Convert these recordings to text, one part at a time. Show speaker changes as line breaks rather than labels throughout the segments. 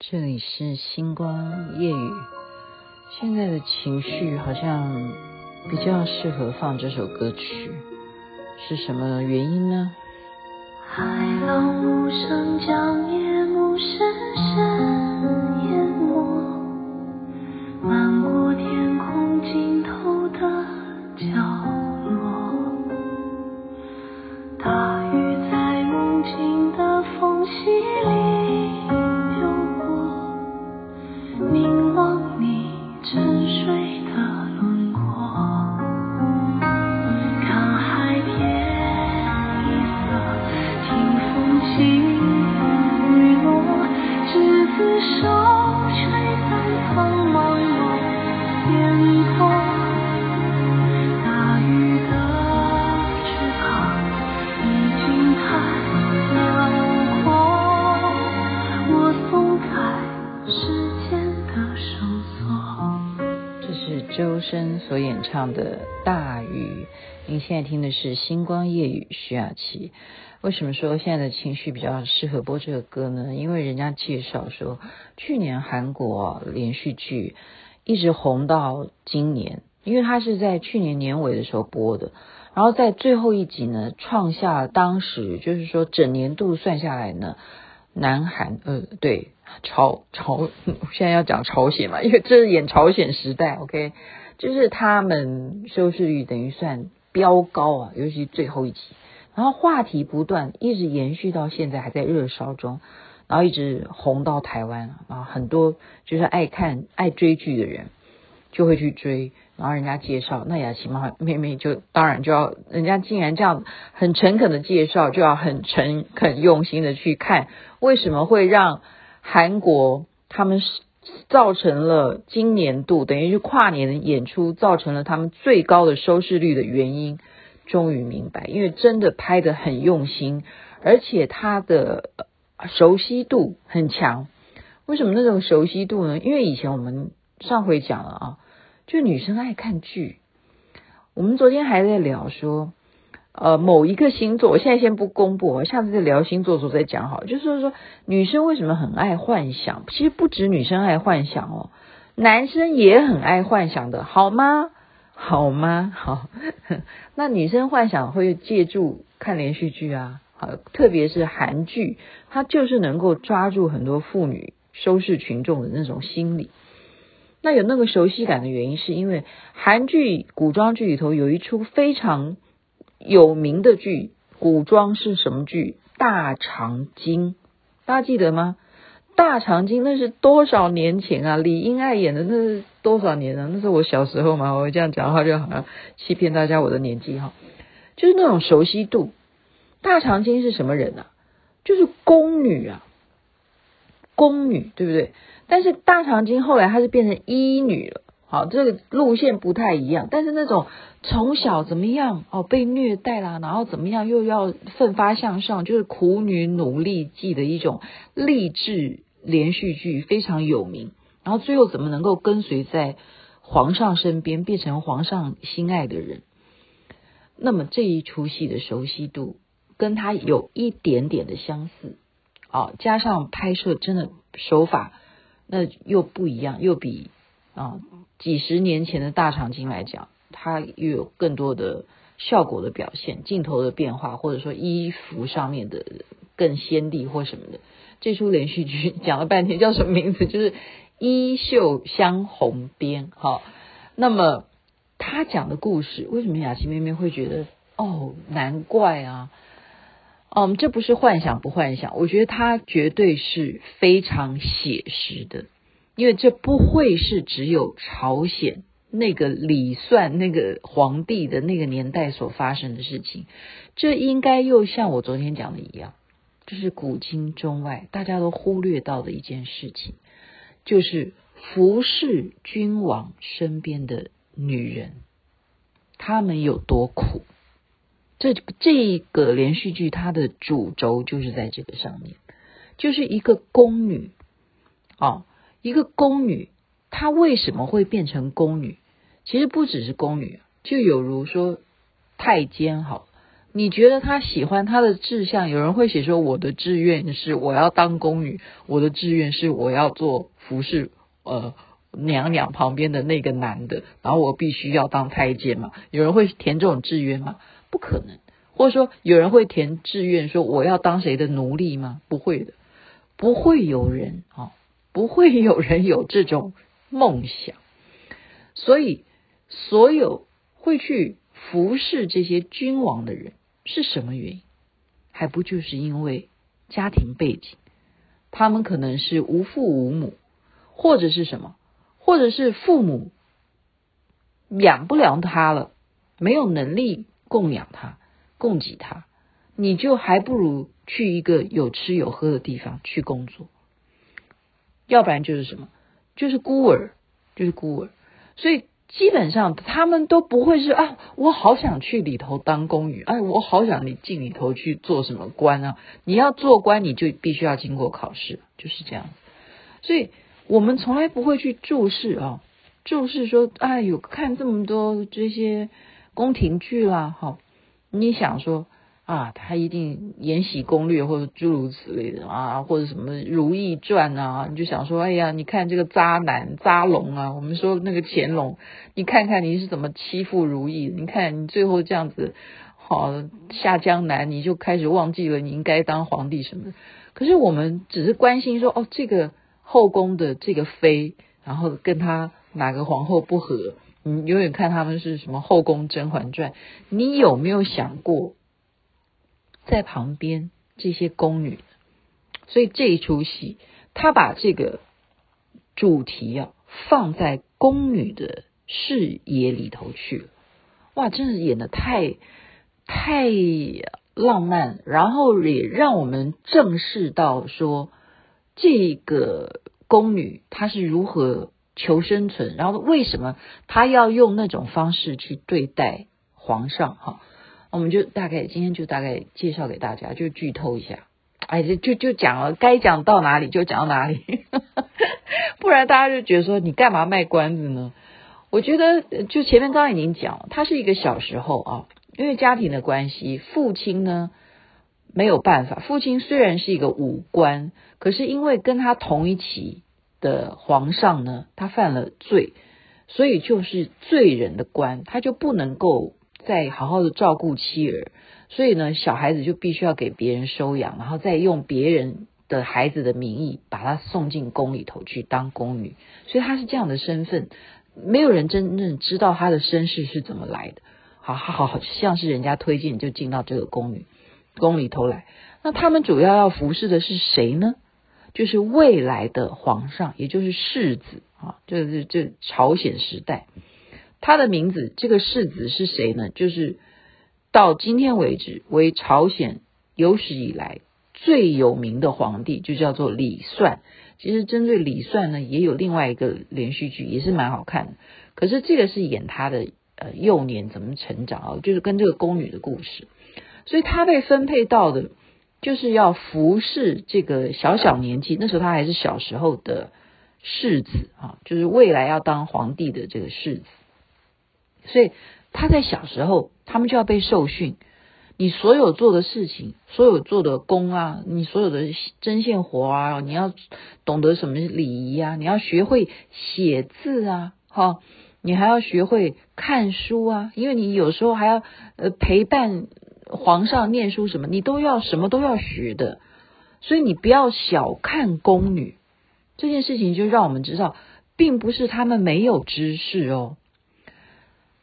这里是星光夜雨，现在的情绪好像比较适合放这首歌曲，是什么原因呢？
海浪无声，将夜幕深深淹没，漫过天空尽头的角
周深所演唱的《大雨》，您现在听的是《星光夜雨》徐雅琪。为什么说现在的情绪比较适合播这个歌呢？因为人家介绍说，去年韩国连续剧一直红到今年，因为它是在去年年尾的时候播的，然后在最后一集呢，创下当时就是说整年度算下来呢，南韩呃对。朝朝，现在要讲朝鲜嘛，因为这是演朝鲜时代，OK，就是他们收视率等于算飙高啊，尤其最后一集，然后话题不断，一直延续到现在还在热烧中，然后一直红到台湾啊，很多就是爱看爱追剧的人就会去追，然后人家介绍，那雅琪妈妹妹就当然就要，人家竟然这样很诚恳的介绍，就要很诚恳用心的去看，为什么会让。韩国他们是造成了今年度等于是跨年演出，造成了他们最高的收视率的原因，终于明白，因为真的拍的很用心，而且他的熟悉度很强。为什么那种熟悉度呢？因为以前我们上回讲了啊，就女生爱看剧，我们昨天还在聊说。呃，某一个星座，我现在先不公布，我下次再聊星座的时候再讲好。就是说，女生为什么很爱幻想？其实不止女生爱幻想哦，男生也很爱幻想的，好吗？好吗？好，那女生幻想会借助看连续剧啊，好，特别是韩剧，它就是能够抓住很多妇女收视群众的那种心理。那有那个熟悉感的原因，是因为韩剧古装剧里头有一出非常。有名的剧，古装是什么剧？大长今，大家记得吗？大长今那是多少年前啊？李英爱演的那是多少年啊？那是我小时候嘛。我这样讲的话，就好像欺骗大家我的年纪哈。就是那种熟悉度。大长今是什么人啊？就是宫女啊，宫女对不对？但是大长今后来她是变成医女了。好，这个路线不太一样，但是那种从小怎么样哦，被虐待啦，然后怎么样又要奋发向上，就是苦女努力记的一种励志连续剧非常有名。然后最后怎么能够跟随在皇上身边，变成皇上心爱的人？那么这一出戏的熟悉度跟他有一点点的相似，哦，加上拍摄真的手法那又不一样，又比啊。几十年前的大长今来讲，它又有更多的效果的表现，镜头的变化，或者说衣服上面的更鲜丽或什么的。这出连续剧讲了半天叫什么名字？就是《衣袖香红边》。好，那么他讲的故事，为什么雅琪妹妹会觉得哦，难怪啊？嗯，这不是幻想不幻想？我觉得它绝对是非常写实的。因为这不会是只有朝鲜那个李算那个皇帝的那个年代所发生的事情，这应该又像我昨天讲的一样，这是古今中外大家都忽略到的一件事情，就是服侍君王身边的女人，她们有多苦。这这个连续剧它的主轴就是在这个上面，就是一个宫女，哦。一个宫女，她为什么会变成宫女？其实不只是宫女，就有如说太监好，你觉得他喜欢他的志向？有人会写说，我的志愿是我要当宫女，我的志愿是我要做服侍呃娘娘旁边的那个男的，然后我必须要当太监嘛？有人会填这种志愿吗？不可能。或者说，有人会填志愿说我要当谁的奴隶吗？不会的，不会有人啊，不会有人有这种梦想。所以，所有会去服侍这些君王的人。是什么原因？还不就是因为家庭背景？他们可能是无父无母，或者是什么，或者是父母养不了他了，没有能力供养他、供给他，你就还不如去一个有吃有喝的地方去工作。要不然就是什么，就是孤儿，就是孤儿。所以。基本上他们都不会是啊，我好想去里头当宫女，哎，我好想你进里头去做什么官啊？你要做官，你就必须要经过考试，就是这样。所以我们从来不会去注视啊，注视说，哎，有看这么多这些宫廷剧啦，哈，你想说。啊，他一定《延禧攻略》或者诸如此类的啊，或者什么《如懿传》啊，你就想说，哎呀，你看这个渣男渣龙啊，我们说那个乾隆，你看看你是怎么欺负如懿，你看你最后这样子，好下江南，你就开始忘记了你应该当皇帝什么。可是我们只是关心说，哦，这个后宫的这个妃，然后跟他哪个皇后不和，你永远看他们是什么《后宫甄嬛传》，你有没有想过？在旁边这些宫女，所以这一出戏，他把这个主题啊放在宫女的视野里头去了，哇，真是演得太太浪漫，然后也让我们正视到说，这个宫女她是如何求生存，然后为什么她要用那种方式去对待皇上哈。我们就大概今天就大概介绍给大家，就剧透一下，哎，就就就讲了，该讲到哪里就讲到哪里，不然大家就觉得说你干嘛卖关子呢？我觉得就前面刚刚已经讲，他是一个小时候啊，因为家庭的关系，父亲呢没有办法，父亲虽然是一个武官，可是因为跟他同一起的皇上呢，他犯了罪，所以就是罪人的官，他就不能够。再好好的照顾妻儿，所以呢，小孩子就必须要给别人收养，然后再用别人的孩子的名义把他送进宫里头去当宫女，所以他是这样的身份，没有人真正知道他的身世是怎么来的。好好好，像是人家推荐就进到这个宫女宫里头来。那他们主要要服侍的是谁呢？就是未来的皇上，也就是世子啊，就是这朝鲜时代。他的名字，这个世子是谁呢？就是到今天为止为朝鲜有史以来最有名的皇帝，就叫做李算。其实针对李算呢，也有另外一个连续剧，也是蛮好看的。可是这个是演他的呃幼年怎么成长啊，就是跟这个宫女的故事。所以他被分配到的，就是要服侍这个小小年纪，那时候他还是小时候的世子啊，就是未来要当皇帝的这个世子。所以他在小时候，他们就要被受训。你所有做的事情，所有做的工啊，你所有的针线活啊，你要懂得什么礼仪啊，你要学会写字啊，哈，你还要学会看书啊，因为你有时候还要呃陪伴皇上念书什么，你都要什么都要学的。所以你不要小看宫女这件事情，就让我们知道，并不是他们没有知识哦。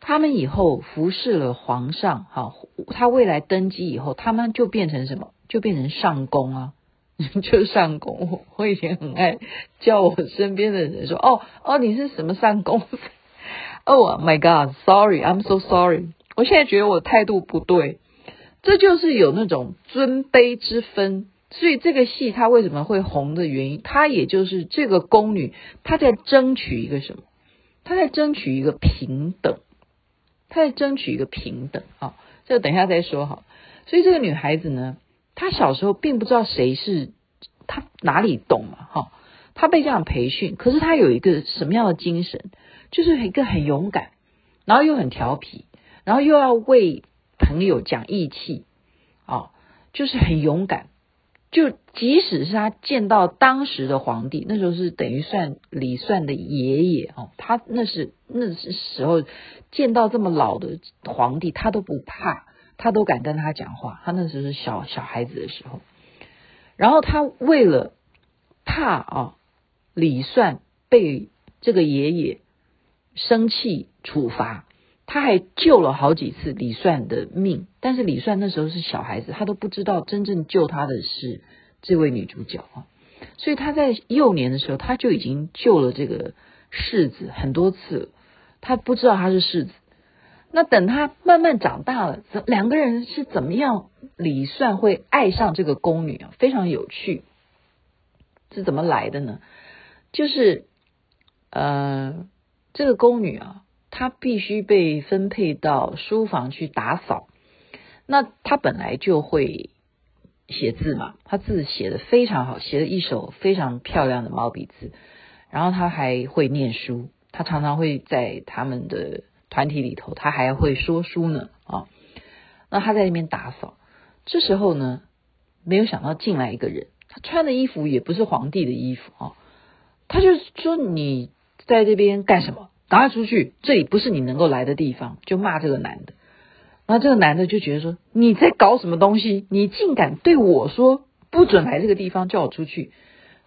他们以后服侍了皇上，哈，他未来登基以后，他们就变成什么？就变成上宫啊，就上宫。我以前很爱叫我身边的人说：“哦哦，你是什么上宫？” 哦、oh、，My God，Sorry，I'm so sorry。我现在觉得我态度不对，这就是有那种尊卑之分。所以这个戏它为什么会红的原因，它也就是这个宫女她在争取一个什么？她在争取一个平等。他在争取一个平等啊，这个等一下再说哈。所以这个女孩子呢，她小时候并不知道谁是她，哪里懂嘛哈。她被这样培训，可是她有一个什么样的精神？就是一个很勇敢，然后又很调皮，然后又要为朋友讲义气，哦，就是很勇敢。就即使是他见到当时的皇帝，那时候是等于算李算的爷爷哦，他那是那是时候见到这么老的皇帝，他都不怕，他都敢跟他讲话。他那时候是小小孩子的时候，然后他为了怕啊李算被这个爷爷生气处罚，他还救了好几次李算的命。但是李算那时候是小孩子，他都不知道真正救他的是这位女主角啊。所以他在幼年的时候，他就已经救了这个世子很多次。他不知道他是世子。那等他慢慢长大了，怎两个人是怎么样？李算会爱上这个宫女啊，非常有趣。是怎么来的呢？就是呃。这个宫女啊，他必须被分配到书房去打扫。那他本来就会写字嘛，他字写得非常好，写了一手非常漂亮的毛笔字。然后他还会念书，他常常会在他们的团体里头，他还会说书呢啊。那他在那边打扫，这时候呢，没有想到进来一个人，他穿的衣服也不是皇帝的衣服啊，他就说你。在这边干什么？赶快出去！这里不是你能够来的地方。就骂这个男的，然后这个男的就觉得说：“你在搞什么东西？你竟敢对我说不准来这个地方，叫我出去？”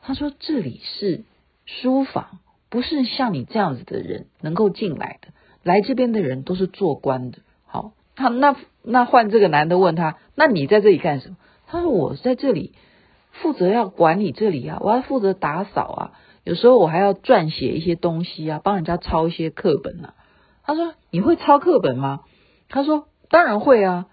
他说：“这里是书房，不是像你这样子的人能够进来的。来这边的人都是做官的。”好，他那那换这个男的问他：“那你在这里干什么？”他说：“我在这里负责要管理这里啊，我要负责打扫啊。”有时候我还要撰写一些东西啊，帮人家抄一些课本啊。他说：“你会抄课本吗？”他说：“当然会啊。”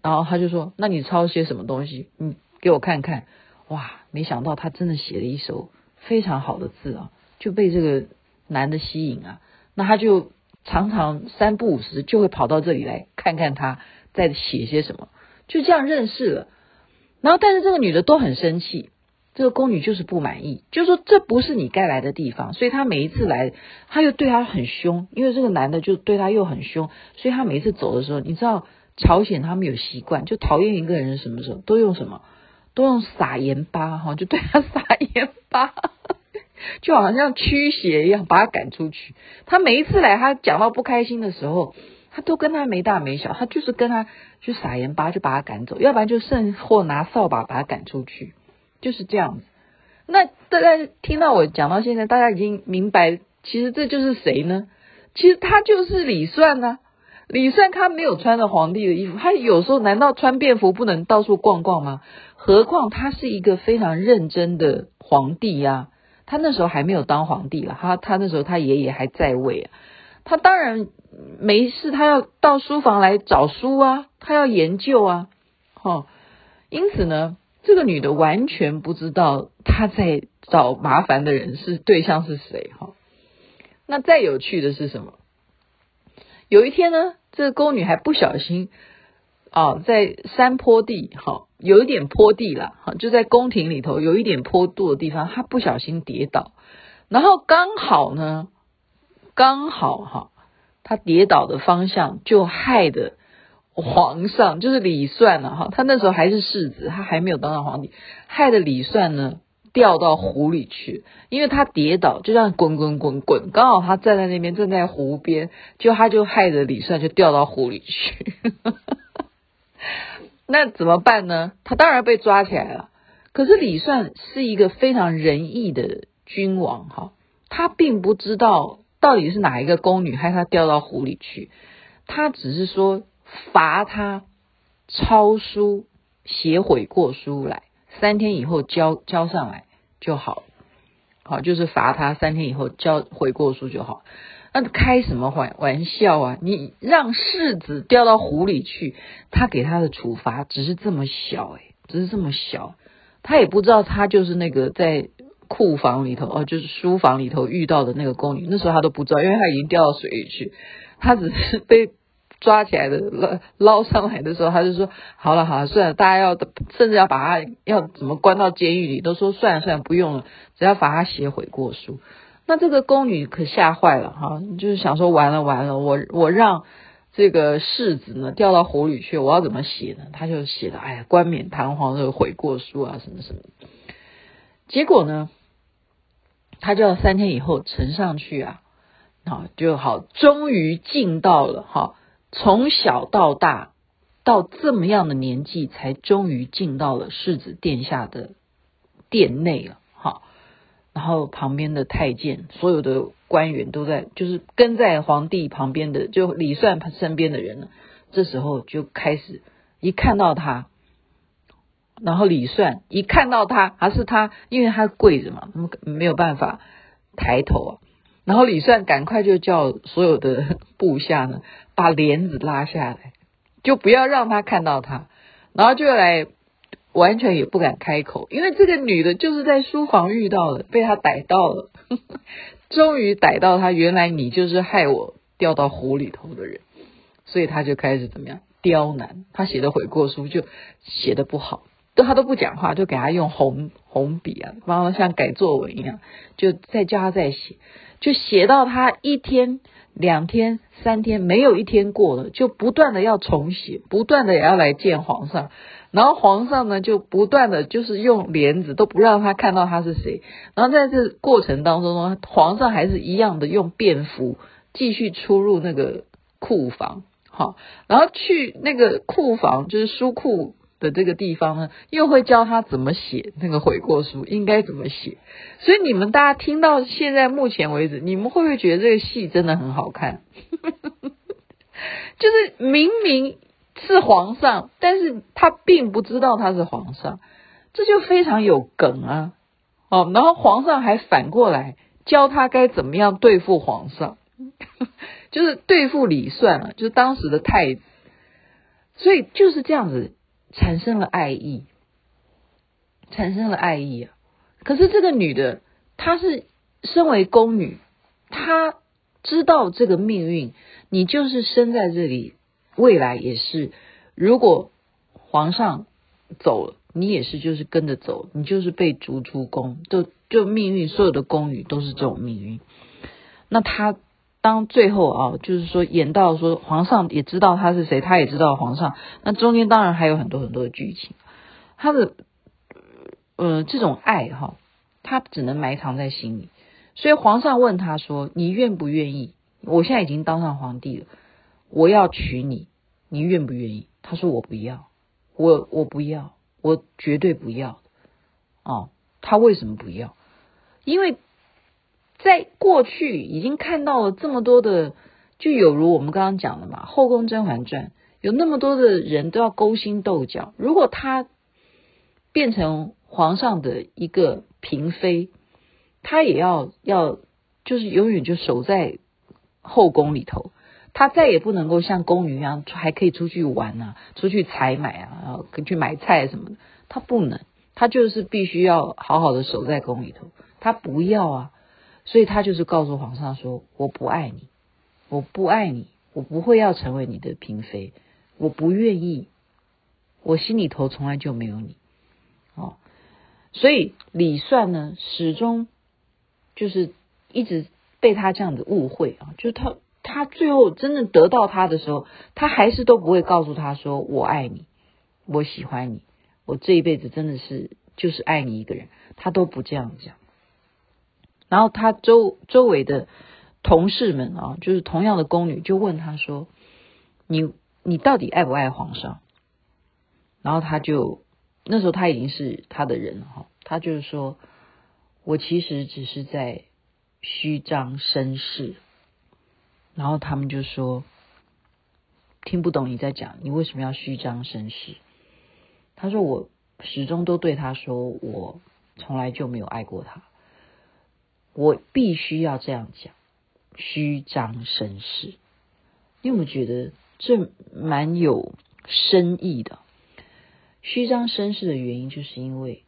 然后他就说：“那你抄些什么东西？你给我看看。”哇，没想到他真的写了一手非常好的字啊，就被这个男的吸引啊。那他就常常三不五时就会跑到这里来看看他在写些什么，就这样认识了。然后，但是这个女的都很生气。这个宫女就是不满意，就说这不是你该来的地方，所以她每一次来，她又对她很凶，因为这个男的就对她又很凶，所以她每一次走的时候，你知道朝鲜他们有习惯，就讨厌一个人什么时候都用什么，都用撒盐巴哈，就对他撒盐巴，就好像驱邪一样，把他赶出去。他每一次来，他讲到不开心的时候，他都跟他没大没小，他就是跟他去撒盐巴，就把他赶走，要不然就甚或拿扫把把他赶出去。就是这样，那大家听到我讲到现在，大家已经明白，其实这就是谁呢？其实他就是李算呢、啊。李算他没有穿着皇帝的衣服，他有时候难道穿便服不能到处逛逛吗？何况他是一个非常认真的皇帝呀、啊。他那时候还没有当皇帝了，他他那时候他爷爷还在位啊。他当然没事，他要到书房来找书啊，他要研究啊，哦，因此呢。这个女的完全不知道她在找麻烦的人是对象是谁哈。那再有趣的是什么？有一天呢，这个宫女还不小心啊，在山坡地哈，有一点坡地了哈，就在宫廷里头有一点坡度的地方，她不小心跌倒，然后刚好呢，刚好哈，她跌倒的方向就害得。皇上就是李算了哈，他那时候还是世子，他还没有当上皇帝，害得李算呢掉到湖里去，因为他跌倒，就这样滚滚滚滚，刚好他站在那边，正在湖边，就他就害得李算就掉到湖里去，那怎么办呢？他当然被抓起来了。可是李算是一个非常仁义的君王哈，他并不知道到底是哪一个宫女害他掉到湖里去，他只是说。罚他抄书写悔过书来，三天以后交交上来就好。好，就是罚他三天以后交悔过书就好。那开什么玩玩笑啊？你让世子掉到湖里去，他给他的处罚只是这么小，诶，只是这么小。他也不知道他就是那个在库房里头哦，就是书房里头遇到的那个宫女。那时候他都不知道，因为他已经掉到水里去，他只是被。抓起来的捞捞上来的时候，他就说：“好了好了，算了，大家要甚至要把他要怎么关到监狱里，都说算了算了，不用了，只要罚他写悔过书。”那这个宫女可吓坏了哈，就是想说完了完了，我我让这个世子呢掉到火里去，我要怎么写呢？他就写了，哎呀，冠冕堂皇的悔过书啊，什么什么。结果呢，他就要三天以后呈上去啊，啊就好，终于进到了哈，从小到大到这么样的年纪，才终于进到了世子殿下的殿内了，哈。然后旁边的太监，所有的官员都在，就是跟在皇帝旁边的，就李算身边的人呢。这时候就开始一看到他，然后李算一看到他，还是他，因为他跪着嘛，没有办法抬头啊。然后李算赶快就叫所有的部下呢，把帘子拉下来，就不要让他看到他，然后就来。完全也不敢开口，因为这个女的就是在书房遇到了，被他逮到了，终于逮到他，原来你就是害我掉到湖里头的人，所以他就开始怎么样刁难，他写的悔过书就写的不好，都他都不讲话，就给他用红红笔啊，然后像改作文一样，就再叫他再写，就写到他一天。两天三天没有一天过了，就不断的要重写，不断的也要来见皇上，然后皇上呢就不断的就是用帘子都不让他看到他是谁，然后在这过程当中呢，皇上还是一样的用便服继续出入那个库房，好，然后去那个库房就是书库。的这个地方呢，又会教他怎么写那个悔过书，应该怎么写。所以你们大家听到现在目前为止，你们会不会觉得这个戏真的很好看？就是明明是皇上，但是他并不知道他是皇上，这就非常有梗啊！哦，然后皇上还反过来教他该怎么样对付皇上，就是对付李算啊，就是当时的太子。所以就是这样子。产生了爱意，产生了爱意啊！可是这个女的，她是身为宫女，她知道这个命运，你就是生在这里，未来也是。如果皇上走了，你也是就是跟着走，你就是被逐出宫，就就命运，所有的宫女都是这种命运。那她。当最后啊，就是说演到说皇上也知道他是谁，他也知道皇上。那中间当然还有很多很多的剧情，他的呃这种爱哈，他只能埋藏在心里。所以皇上问他说：“你愿不愿意？我现在已经当上皇帝了，我要娶你，你愿不愿意？”他说：“我不要，我我不要，我绝对不要。”哦，他为什么不要？因为。在过去已经看到了这么多的，就有如我们刚刚讲的嘛，《后宫甄嬛传》有那么多的人都要勾心斗角。如果他变成皇上的一个嫔妃，他也要要就是永远就守在后宫里头，他再也不能够像宫女一样还可以出去玩啊，出去采买啊，然后去买菜什么的，他不能，他就是必须要好好的守在宫里头，他不要啊。所以他就是告诉皇上说：“我不爱你，我不爱你，我不会要成为你的嫔妃，我不愿意，我心里头从来就没有你。”哦，所以李算呢，始终就是一直被他这样子误会啊，就他他最后真正得到他的时候，他还是都不会告诉他说：“我爱你，我喜欢你，我这一辈子真的是就是爱你一个人。”他都不这样讲。然后他周周围的同事们啊，就是同样的宫女，就问他说：“你你到底爱不爱皇上？”然后他就那时候他已经是他的人了哈，他就是说：“我其实只是在虚张声势。”然后他们就说：“听不懂你在讲，你为什么要虚张声势？”他说：“我始终都对他说，我从来就没有爱过他。”我必须要这样讲，虚张声势。你有没有觉得这蛮有深意的？虚张声势的原因，就是因为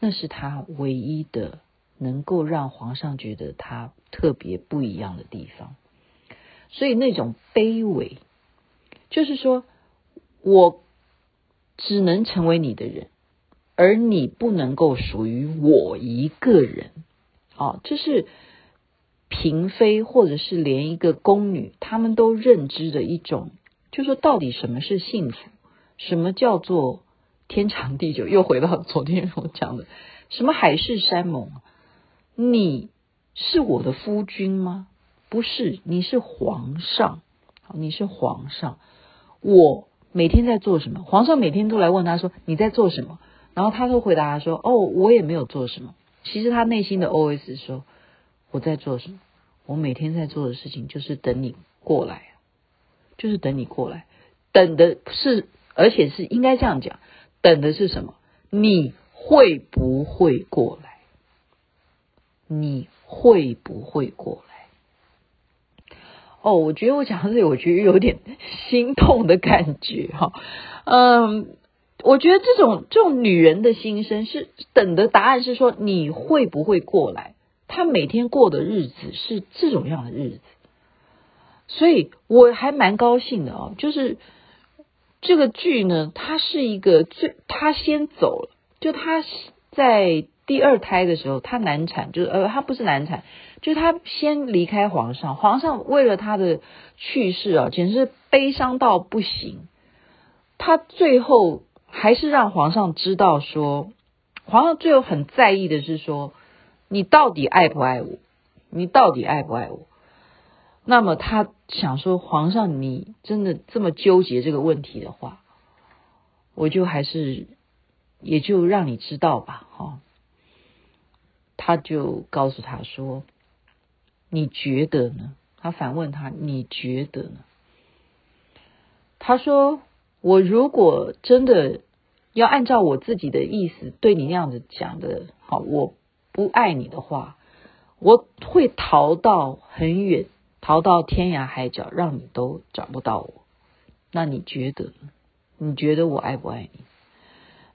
那是他唯一的能够让皇上觉得他特别不一样的地方。所以那种卑微，就是说我只能成为你的人，而你不能够属于我一个人。哦，这是嫔妃或者是连一个宫女，他们都认知的一种就说到底什么是幸福？什么叫做天长地久？又回到昨天我讲的，什么海誓山盟？你是我的夫君吗？不是，你是皇上。你是皇上，我每天在做什么？皇上每天都来问他说你在做什么，然后他都回答说哦，我也没有做什么。其实他内心的 OS 说我在做什么？我每天在做的事情就是等你过来，就是等你过来，等的是，而且是应该这样讲，等的是什么？你会不会过来？你会不会过来？哦，我觉得我讲到这里，我觉得有点心痛的感觉哈。嗯，我觉得这种这种女人的心声是等的答案是说你会不会过来？她每天过的日子是这种样的日子，所以我还蛮高兴的哦。就是这个剧呢，它是一个最他先走了，就他在第二胎的时候，他难产，就是呃，他不是难产。就他先离开皇上，皇上为了他的去世啊，简直是悲伤到不行。他最后还是让皇上知道说，皇上最后很在意的是说，你到底爱不爱我？你到底爱不爱我？那么他想说，皇上你真的这么纠结这个问题的话，我就还是也就让你知道吧，哈。他就告诉他说。你觉得呢？他反问他：“你觉得呢？”他说：“我如果真的要按照我自己的意思对你那样子讲的，好，我不爱你的话，我会逃到很远，逃到天涯海角，让你都找不到我。那你觉得？你觉得我爱不爱你？”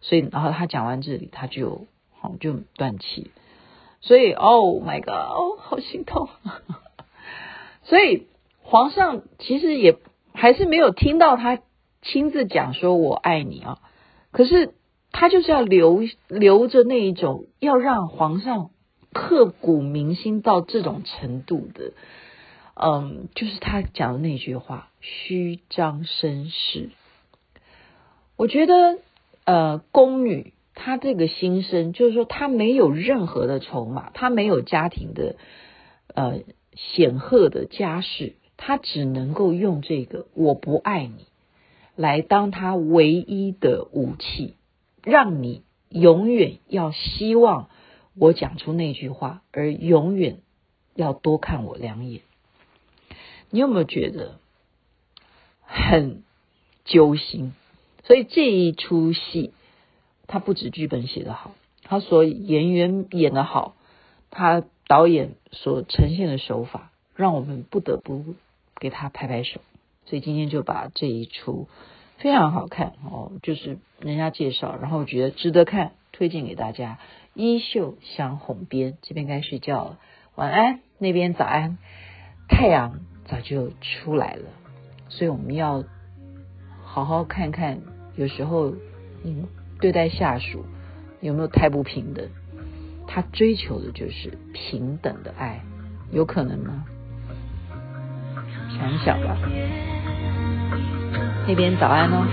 所以，然后他讲完这里，他就好就断气。所以，Oh my God，哦，好心痛。所以皇上其实也还是没有听到他亲自讲说“我爱你”啊。可是他就是要留留着那一种，要让皇上刻骨铭心到这种程度的，嗯，就是他讲的那句话“虚张声势”。我觉得，呃，宫女。她这个心声，就是说她没有任何的筹码，她没有家庭的呃显赫的家世，她只能够用这个“我不爱你”来当他唯一的武器，让你永远要希望我讲出那句话，而永远要多看我两眼。你有没有觉得很揪心？所以这一出戏。他不止剧本写得好，他所演员演得好，他导演所呈现的手法，让我们不得不给他拍拍手。所以今天就把这一出非常好看哦，就是人家介绍，然后我觉得值得看，推荐给大家。衣袖香红边，这边该睡觉了，晚安，那边早安，太阳早就出来了，所以我们要好好看看，有时候嗯。对待下属有没有太不平等？他追求的就是平等的爱，有可能吗？很小吧。那边早安哦。